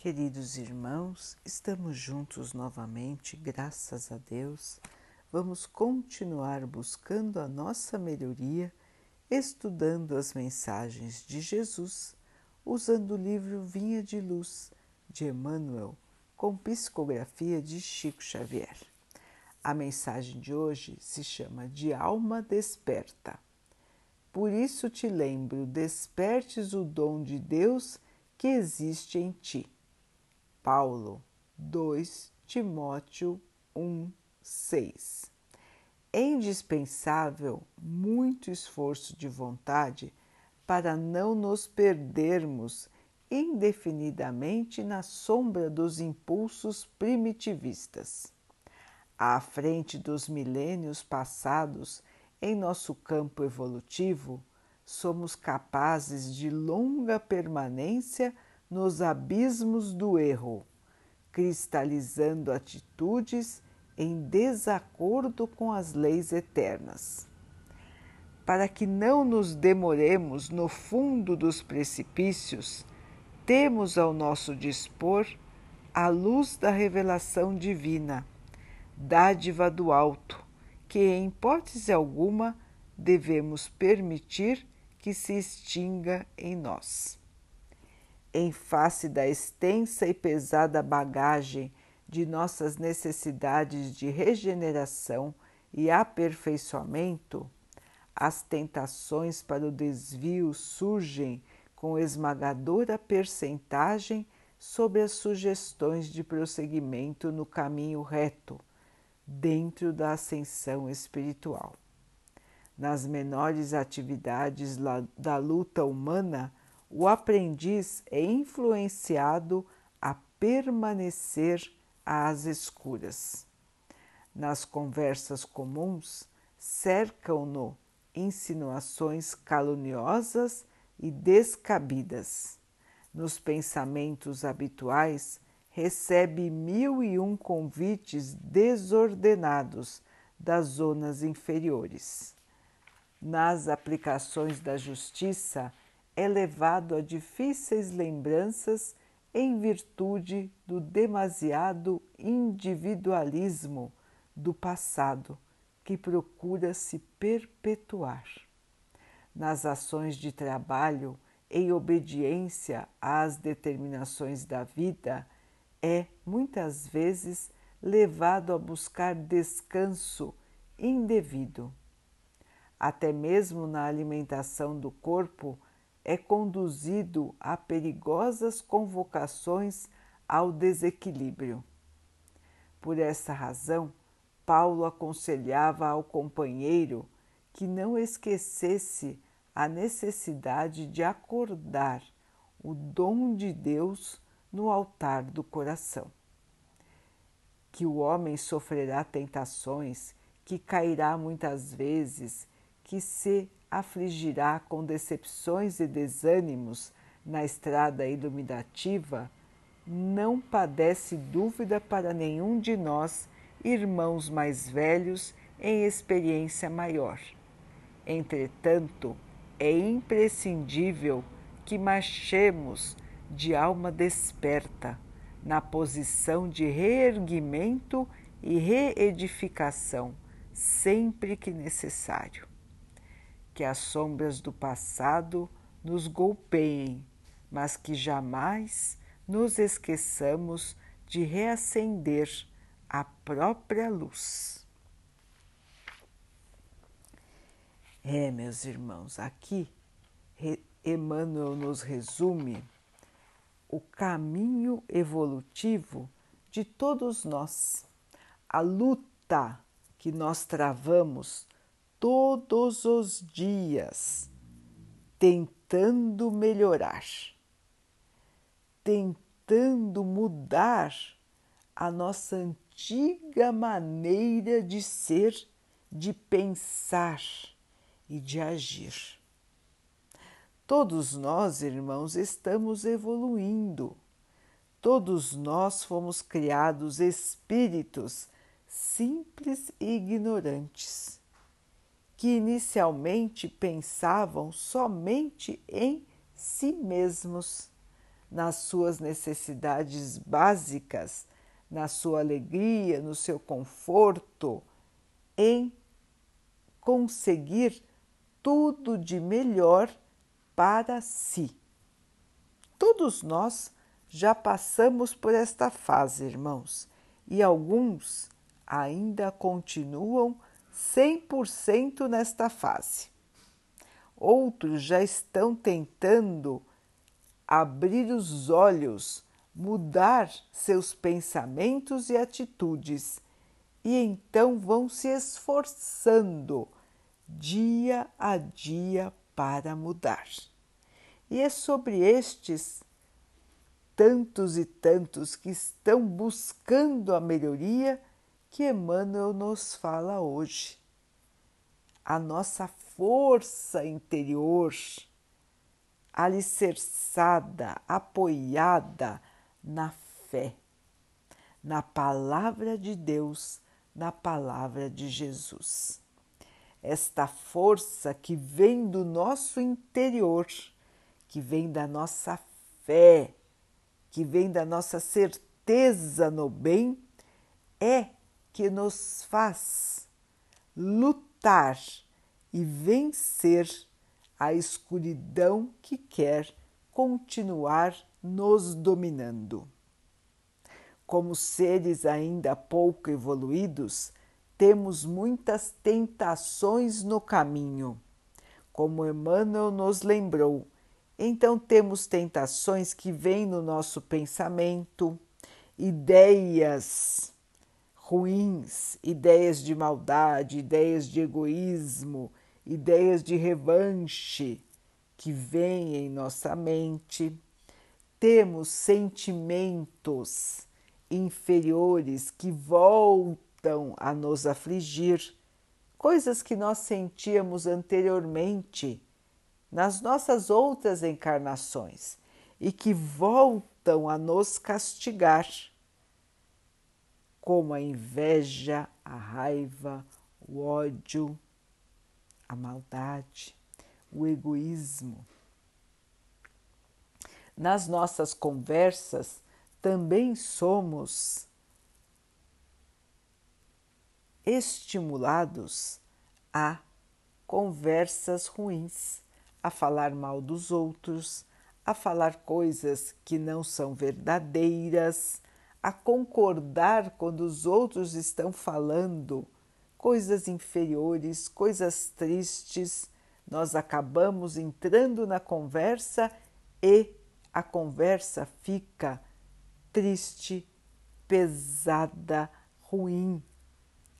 Queridos irmãos, estamos juntos novamente, graças a Deus. Vamos continuar buscando a nossa melhoria, estudando as mensagens de Jesus, usando o livro Vinha de Luz de Emmanuel, com psicografia de Chico Xavier. A mensagem de hoje se chama De Alma Desperta. Por isso te lembro, despertes o dom de Deus que existe em ti Paulo 2 Timóteo 1, 6. É indispensável muito esforço de vontade para não nos perdermos indefinidamente na sombra dos impulsos primitivistas. À frente dos milênios passados, em nosso campo evolutivo, somos capazes de longa permanência nos abismos do erro, cristalizando atitudes em desacordo com as leis eternas. Para que não nos demoremos no fundo dos precipícios, temos ao nosso dispor a luz da revelação divina, dádiva do alto, que em hipótese alguma devemos permitir que se extinga em nós em face da extensa e pesada bagagem de nossas necessidades de regeneração e aperfeiçoamento, as tentações para o desvio surgem com esmagadora percentagem sobre as sugestões de prosseguimento no caminho reto, dentro da ascensão espiritual. Nas menores atividades da luta humana, o aprendiz é influenciado a permanecer às escuras. Nas conversas comuns, cercam-no insinuações caluniosas e descabidas. Nos pensamentos habituais, recebe mil e um convites desordenados das zonas inferiores. Nas aplicações da justiça, é levado a difíceis lembranças em virtude do demasiado individualismo do passado que procura se perpetuar. Nas ações de trabalho, em obediência às determinações da vida, é muitas vezes levado a buscar descanso indevido. Até mesmo na alimentação do corpo, é conduzido a perigosas convocações ao desequilíbrio. Por essa razão, Paulo aconselhava ao companheiro que não esquecesse a necessidade de acordar o dom de Deus no altar do coração. Que o homem sofrerá tentações, que cairá muitas vezes, que se afligirá com decepções e desânimos na estrada iluminativa, não padece dúvida para nenhum de nós, irmãos mais velhos em experiência maior. Entretanto, é imprescindível que marchemos de alma desperta, na posição de reerguimento e reedificação, sempre que necessário que as sombras do passado nos golpeiem, mas que jamais nos esqueçamos de reacender a própria luz. É, meus irmãos, aqui Emmanuel nos resume o caminho evolutivo de todos nós, a luta que nós travamos todos os dias, tentando melhorar, tentando mudar a nossa antiga maneira de ser, de pensar e de agir. Todos nós, irmãos, estamos evoluindo. Todos nós fomos criados espíritos simples e ignorantes que inicialmente pensavam somente em si mesmos, nas suas necessidades básicas, na sua alegria, no seu conforto, em conseguir tudo de melhor para si. Todos nós já passamos por esta fase, irmãos, e alguns ainda continuam 100% nesta fase. Outros já estão tentando abrir os olhos, mudar seus pensamentos e atitudes, e então vão se esforçando dia a dia para mudar. E é sobre estes tantos e tantos que estão buscando a melhoria que Emmanuel nos fala hoje. A nossa força interior, alicerçada, apoiada na fé, na palavra de Deus, na palavra de Jesus. Esta força que vem do nosso interior, que vem da nossa fé, que vem da nossa certeza no bem, é que nos faz lutar e vencer a escuridão que quer continuar nos dominando. Como seres ainda pouco evoluídos, temos muitas tentações no caminho. Como Emmanuel nos lembrou, então temos tentações que vêm no nosso pensamento, ideias ruins, ideias de maldade, ideias de egoísmo, ideias de revanche que vêm em nossa mente. Temos sentimentos inferiores que voltam a nos afligir, coisas que nós sentíamos anteriormente nas nossas outras encarnações e que voltam a nos castigar como a inveja, a raiva, o ódio, a maldade, o egoísmo. Nas nossas conversas também somos estimulados a conversas ruins, a falar mal dos outros, a falar coisas que não são verdadeiras, a concordar quando os outros estão falando coisas inferiores, coisas tristes, nós acabamos entrando na conversa e a conversa fica triste, pesada, ruim,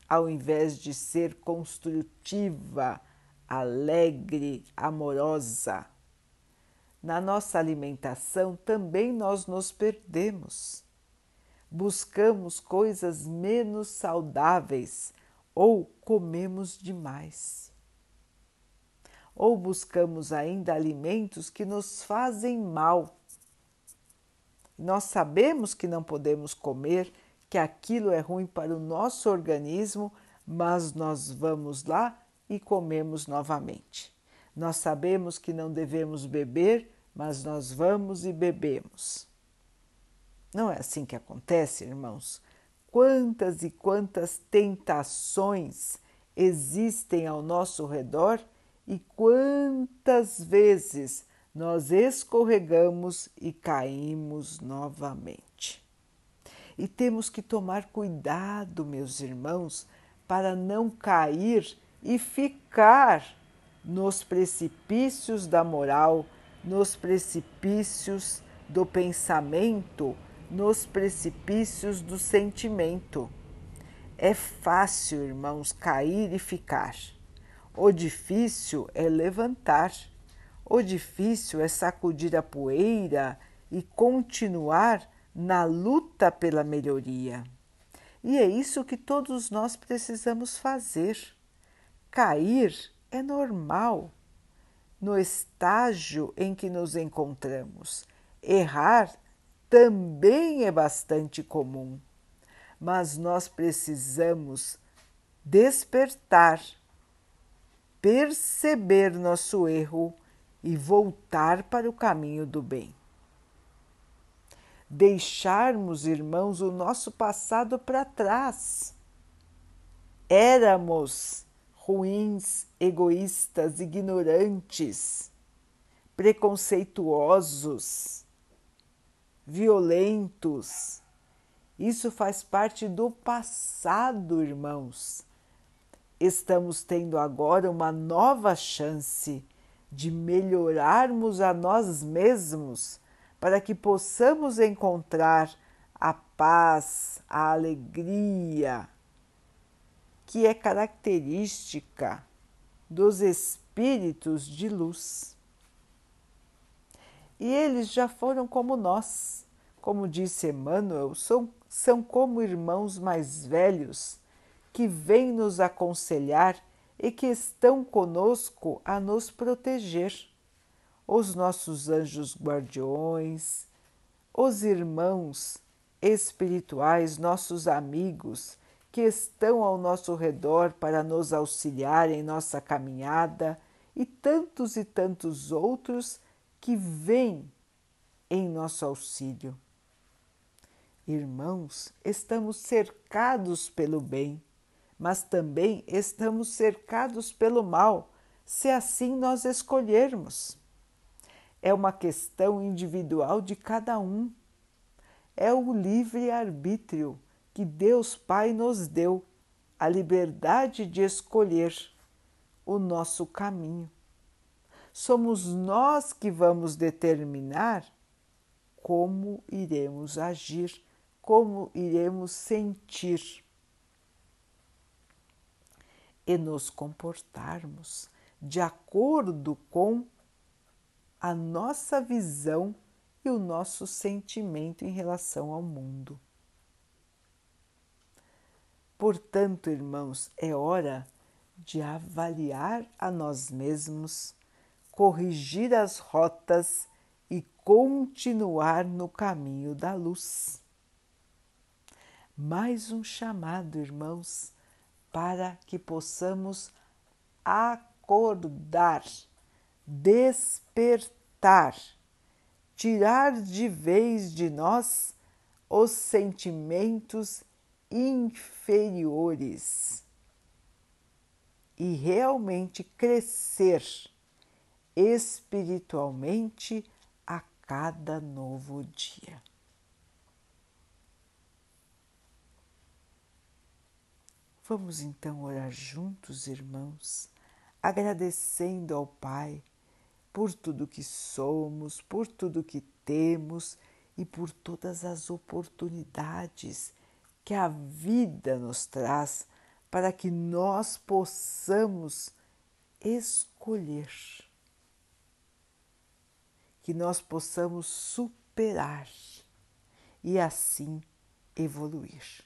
ao invés de ser construtiva, alegre, amorosa. Na nossa alimentação também nós nos perdemos buscamos coisas menos saudáveis ou comemos demais. Ou buscamos ainda alimentos que nos fazem mal. Nós sabemos que não podemos comer, que aquilo é ruim para o nosso organismo, mas nós vamos lá e comemos novamente. Nós sabemos que não devemos beber, mas nós vamos e bebemos. Não é assim que acontece, irmãos? Quantas e quantas tentações existem ao nosso redor e quantas vezes nós escorregamos e caímos novamente. E temos que tomar cuidado, meus irmãos, para não cair e ficar nos precipícios da moral, nos precipícios do pensamento nos precipícios do sentimento. É fácil, irmãos, cair e ficar. O difícil é levantar. O difícil é sacudir a poeira e continuar na luta pela melhoria. E é isso que todos nós precisamos fazer. Cair é normal no estágio em que nos encontramos. Errar também é bastante comum, mas nós precisamos despertar, perceber nosso erro e voltar para o caminho do bem. deixarmos, irmãos, o nosso passado para trás. Éramos ruins, egoístas, ignorantes, preconceituosos, violentos. Isso faz parte do passado, irmãos. Estamos tendo agora uma nova chance de melhorarmos a nós mesmos para que possamos encontrar a paz, a alegria, que é característica dos espíritos de luz. E eles já foram como nós, como disse Emmanuel, são, são como irmãos mais velhos que vêm nos aconselhar e que estão conosco a nos proteger. Os nossos anjos guardiões, os irmãos espirituais, nossos amigos que estão ao nosso redor para nos auxiliar em nossa caminhada e tantos e tantos outros que vêm em nosso auxílio. Irmãos, estamos cercados pelo bem mas também estamos cercados pelo mal, se assim nós escolhermos. É uma questão individual de cada um. É o livre-arbítrio que Deus Pai nos deu, a liberdade de escolher o nosso caminho. Somos nós que vamos determinar como iremos agir, como iremos sentir e nos comportarmos de acordo com a nossa visão e o nosso sentimento em relação ao mundo. Portanto, irmãos, é hora de avaliar a nós mesmos, corrigir as rotas e continuar no caminho da luz. Mais um chamado, irmãos, para que possamos acordar, despertar, tirar de vez de nós os sentimentos inferiores e realmente crescer espiritualmente a cada novo dia. Vamos então orar juntos, irmãos, agradecendo ao Pai por tudo que somos, por tudo que temos e por todas as oportunidades que a vida nos traz para que nós possamos escolher, que nós possamos superar e assim evoluir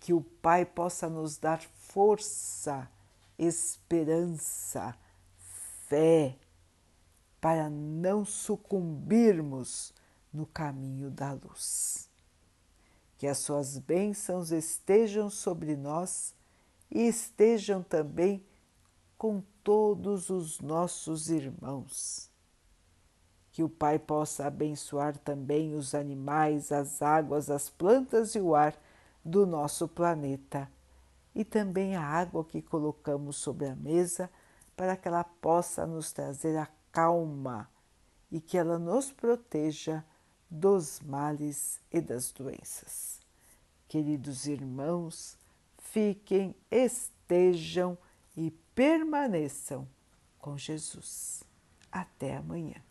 que o Pai possa nos dar força, esperança, fé, para não sucumbirmos no caminho da luz. Que as suas bênçãos estejam sobre nós e estejam também com todos os nossos irmãos. Que o Pai possa abençoar também os animais, as águas, as plantas e o ar do nosso planeta e também a água que colocamos sobre a mesa para que ela possa nos trazer a calma e que ela nos proteja dos males e das doenças. Queridos irmãos, fiquem, estejam e permaneçam com Jesus. Até amanhã.